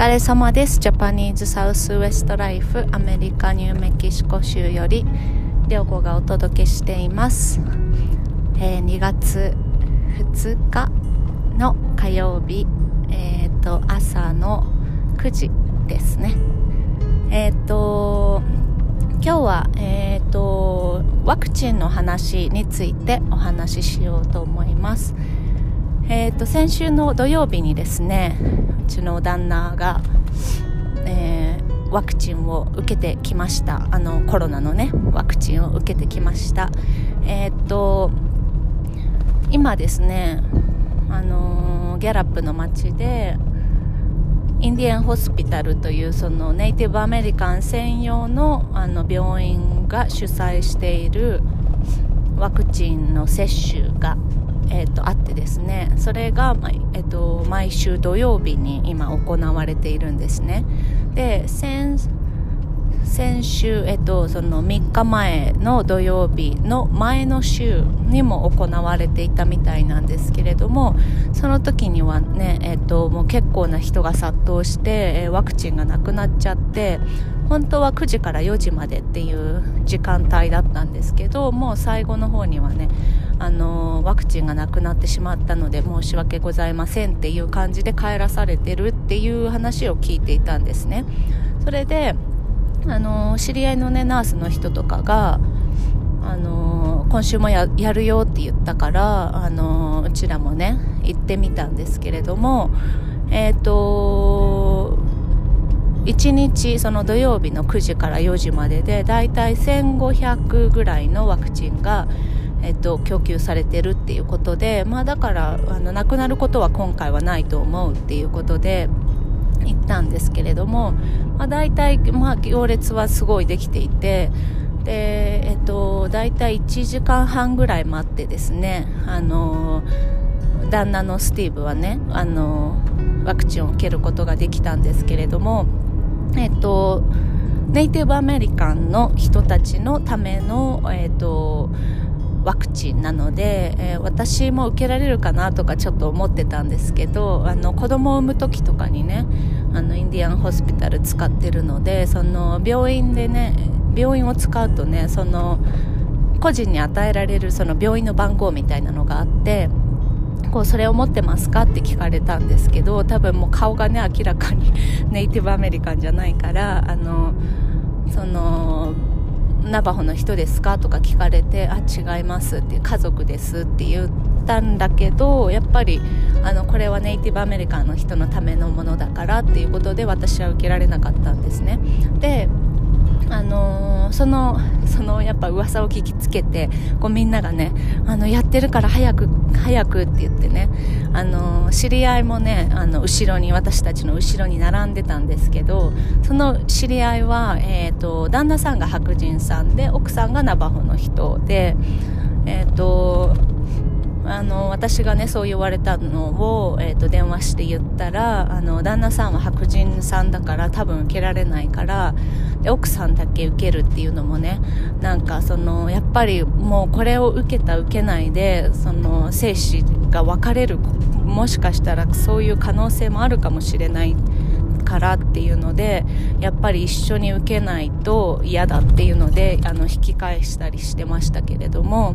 疲れ様です。ジャパニーズサウスウエストライフアメリカニューメキシコ州より良子がお届けしています。えー、2月2日の火曜日、えっ、ー、と朝の9時ですね。えっ、ー、と今日はえっ、とワクチンの話についてお話ししようと思います。えっ、と先週の土曜日にですねちの旦那が、えー、ワクチンを受けてきました。あのコロナのねワクチンを受けてきました。えー、っと今ですねあのギャラップの街でインディアンホスピタルというそのネイティブアメリカン専用のあの病院が主催しているワクチンの接種がえーと、あってですねそれが、えーと、毎週土曜日に今行われているんですね。で先先週、えっと、その3日前の土曜日の前の週にも行われていたみたいなんですけれどもその時にはね、えっと、もう結構な人が殺到して、えワクチンがなくなっちゃって本当は9時から4時までっていう時間帯だったんですけどもう最後の方にはねあのワクチンがなくなってしまったので申し訳ございませんっていう感じで帰らされてるっていう話を聞いていたんですね。それであの知り合いのねナースの人とかがあの今週もやるよって言ったからあのうちらもね行ってみたんですけれどもえっ、ー、と1日その土曜日の9時から4時まででだいたい1500ぐらいのワクチンが、えっと、供給されてるっていうことで、まあ、だからあのなくなることは今回はないと思うっていうことで行ったんですけれども、まあ、大体、まあ、行列はすごいできていてで、えっと、大体1時間半ぐらい待ってですねあの旦那のスティーブはねあのワクチンを受けることができたんですけれどもえっと、ネイティブアメリカンの人たちのための、えっと、ワクチンなので、えー、私も受けられるかなとかちょっと思ってたんですけどあの子供を産む時とかにねあのインディアンホスピタル使ってるのでその病院でね病院を使うとねその個人に与えられるその病院の番号みたいなのがあってこうそれを持ってますかって聞かれたんですけど多分もう顔がね明らかに ネイティブアメリカンじゃないからあのそのナバホの人ですか？とか聞かれてあ違いますって家族ですって言ったんだけどやっぱりあのこれはネイティブアメリカンの人のためのものだからっていうことで私は受けられなかったんですね。であのー、そのそのやっぱ噂を聞きつけてこうみんながねあのやってるから早く早くって言ってねあのー、知り合いもねあの後ろに私たちの後ろに並んでたんですけどその知り合いは、えーと、旦那さんが白人さんで奥さんがナバホの人でえっ、とあの私がねそう言われたのを、えーと、電話して言ったらあの旦那さんは白人さんだから多分受けられないからで奥さんだけ受けるっていうのもねなんかそのやっぱりもうこれを受けた受けないでその生死が分かれるもしかしたらそういう可能性もあるかもしれないからっていうのでやっぱり一緒に受けないと嫌だっていうのであの引き返したりしてましたけれども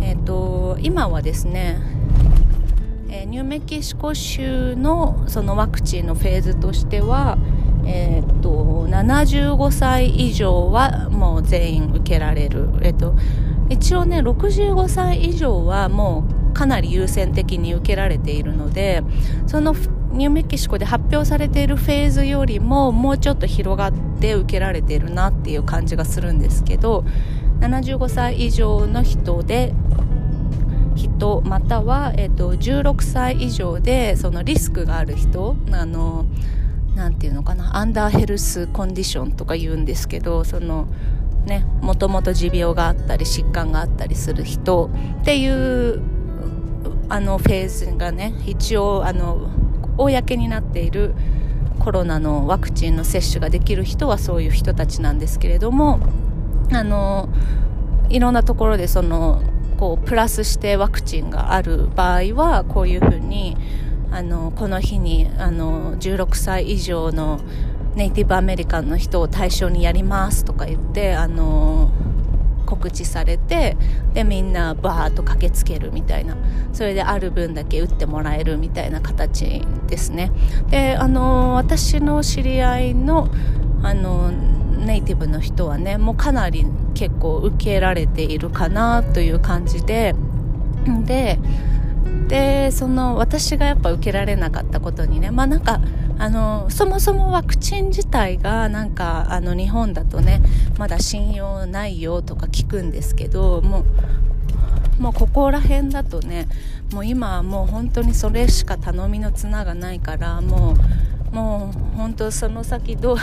えーと、今はですね、えー、ニューメキシコ州のそのワクチンのフェーズとしては、えーと、75歳以上はもう全員受けられる、えーと、一応ね65歳以上はもうかなり優先的に受けられているのでそのニューメキシコで発表されているフェーズよりももうちょっと広がって受けられているなっていう感じがするんですけど75歳以上の人で人または、えーと、16歳以上でそのリスクがある人あのなていうのかなアンダーヘルスコンディションとか言うんですけどそのねもともと持病があったり疾患があったりする人っていうあのフェーズがね一応あの公になっているコロナのワクチンの接種ができる人はそういう人たちなんですけれどもあのいろんなところでそのこうプラスしてワクチンがある場合はこういうふうにあのこの日にあの16歳以上のネイティブアメリカンの人を対象にやりますとか言ってあの告知されてでみんなバーッと駆けつけるみたいなそれである分だけ打ってもらえるみたいな形ですね。であの私の知り合いのあのネイティブの人はねもうかなり結構受けられているかなという感じで。ででその私がやっぱ受けられなかったことにねまあなんかあのそもそもワクチン自体がなんかあの日本だとねまだ信用ないよとか聞くんですけどもうもうここら辺だとねもう今はもう本当にそれしか頼みの綱がないからもうもう本当その先どう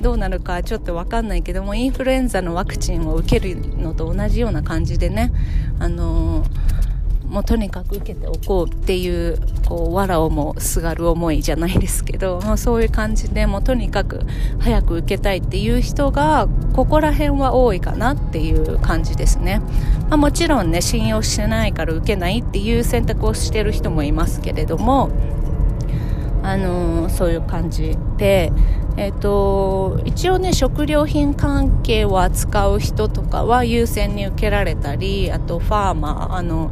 どうなるかちょっと分かんないけどもインフルエンザのワクチンを受けるのと同じような感じでねあのもうとにかく受けておこうっていうこう藁をもすがる思いじゃないですけどもうそういう感じでもうとにかく早く受けたいっていう人がここら辺は多いかなっていう感じですね、まあ、もちろんね信用してないから受けないっていう選択をしてる人もいますけれどもあのー、そういう感じで、えーと、一応ね食料品関係を扱う人とかは優先に受けられたりあとファーマーあの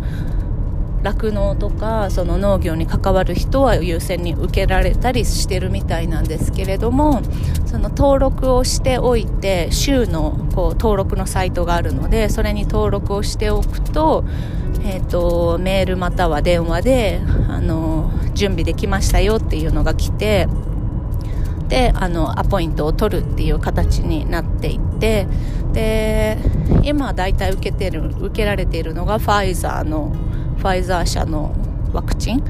酪農とかその農業に関わる人は優先に受けられたりしてるみたいなんですけれどもその登録をしておいて州のこう登録のサイトがあるのでそれに登録をしておくと,、えーと、メールまたは電話であの準備できましたよっていうのが来てであのアポイントを取るっていう形になっていてで今大体受けてる受けられているのがファイザーのファイザー社のワクチン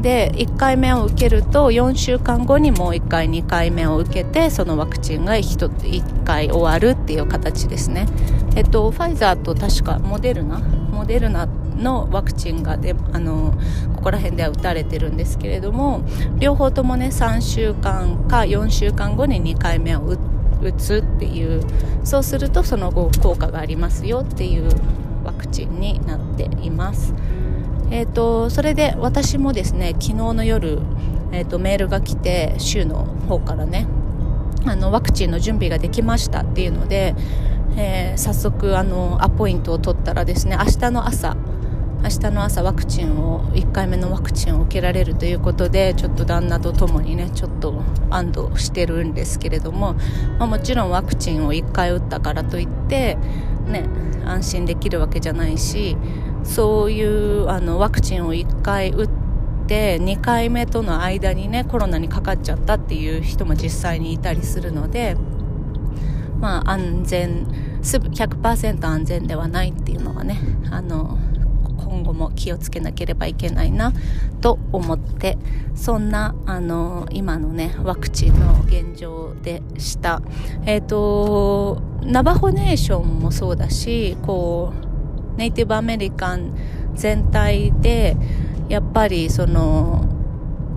で1回目を受けると4週間後にもう1回2回目を受けてそのワクチンが 1, 1回終わるっていう形ですねえっとファイザーと確かモデルナ？モデルナのワクチンがであのここら辺では打たれてるんですけれども両方ともね3週間か4週間後に2回目を打つっていうそうするとその後効果がありますよっていうワクチンになっています。えーと、それで私もですね昨日の夜、えーと、メールが来て州の方からねあのワクチンの準備ができましたっていうので、えー、早速あのアポイントを取ったらですね明日の朝明日の朝ワクチンを1回目のワクチンを受けられるということでちょっと旦那とともにねちょっと安堵してるんですけれども、まあ、もちろんワクチンを1回打ったからといってね安心できるわけじゃないしそういうあのワクチンを1回打って2回目との間にねコロナにかかっちゃったっていう人も実際にいたりするのでまあ安全100%安全ではないっていうのはねあの今後も気をつけなければいけないなと思ってそんなあの今のねワクチンの現状でした。えっ、ー、とナバホネーションもそうだしこうネイティブアメリカン全体でやっぱりその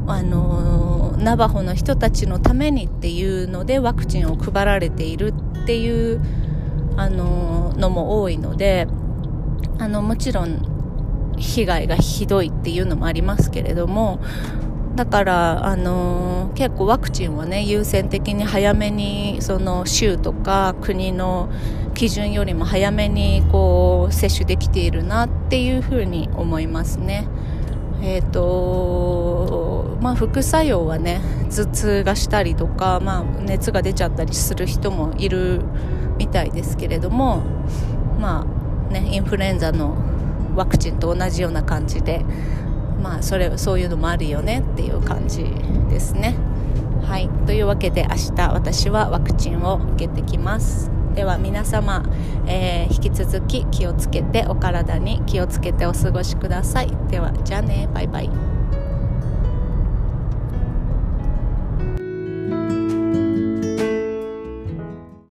あのナバホの人たちのためにっていうのでワクチンを配られているっていうあののも多いのであのもちろん被害がひどいっていうのもありますけれどもだから、あのー、結構ワクチンはね優先的に早めにその州とか国の基準よりも早めにこう接種できているなっていうふうに思いますね。えーとまあ、副作用はね頭痛がしたりとか、まあ、熱が出ちゃったりする人もいるみたいですけれども、まあね、インフルエンザのワクチンと同じような感じで、まあ、それそういうのもあるよねっていう感じですね。はい、というわけで明日私はワクチンを受けてきます。では皆様、えー、引き続き気をつけてお体に気をつけてお過ごしください。ではじゃあねバイバイ。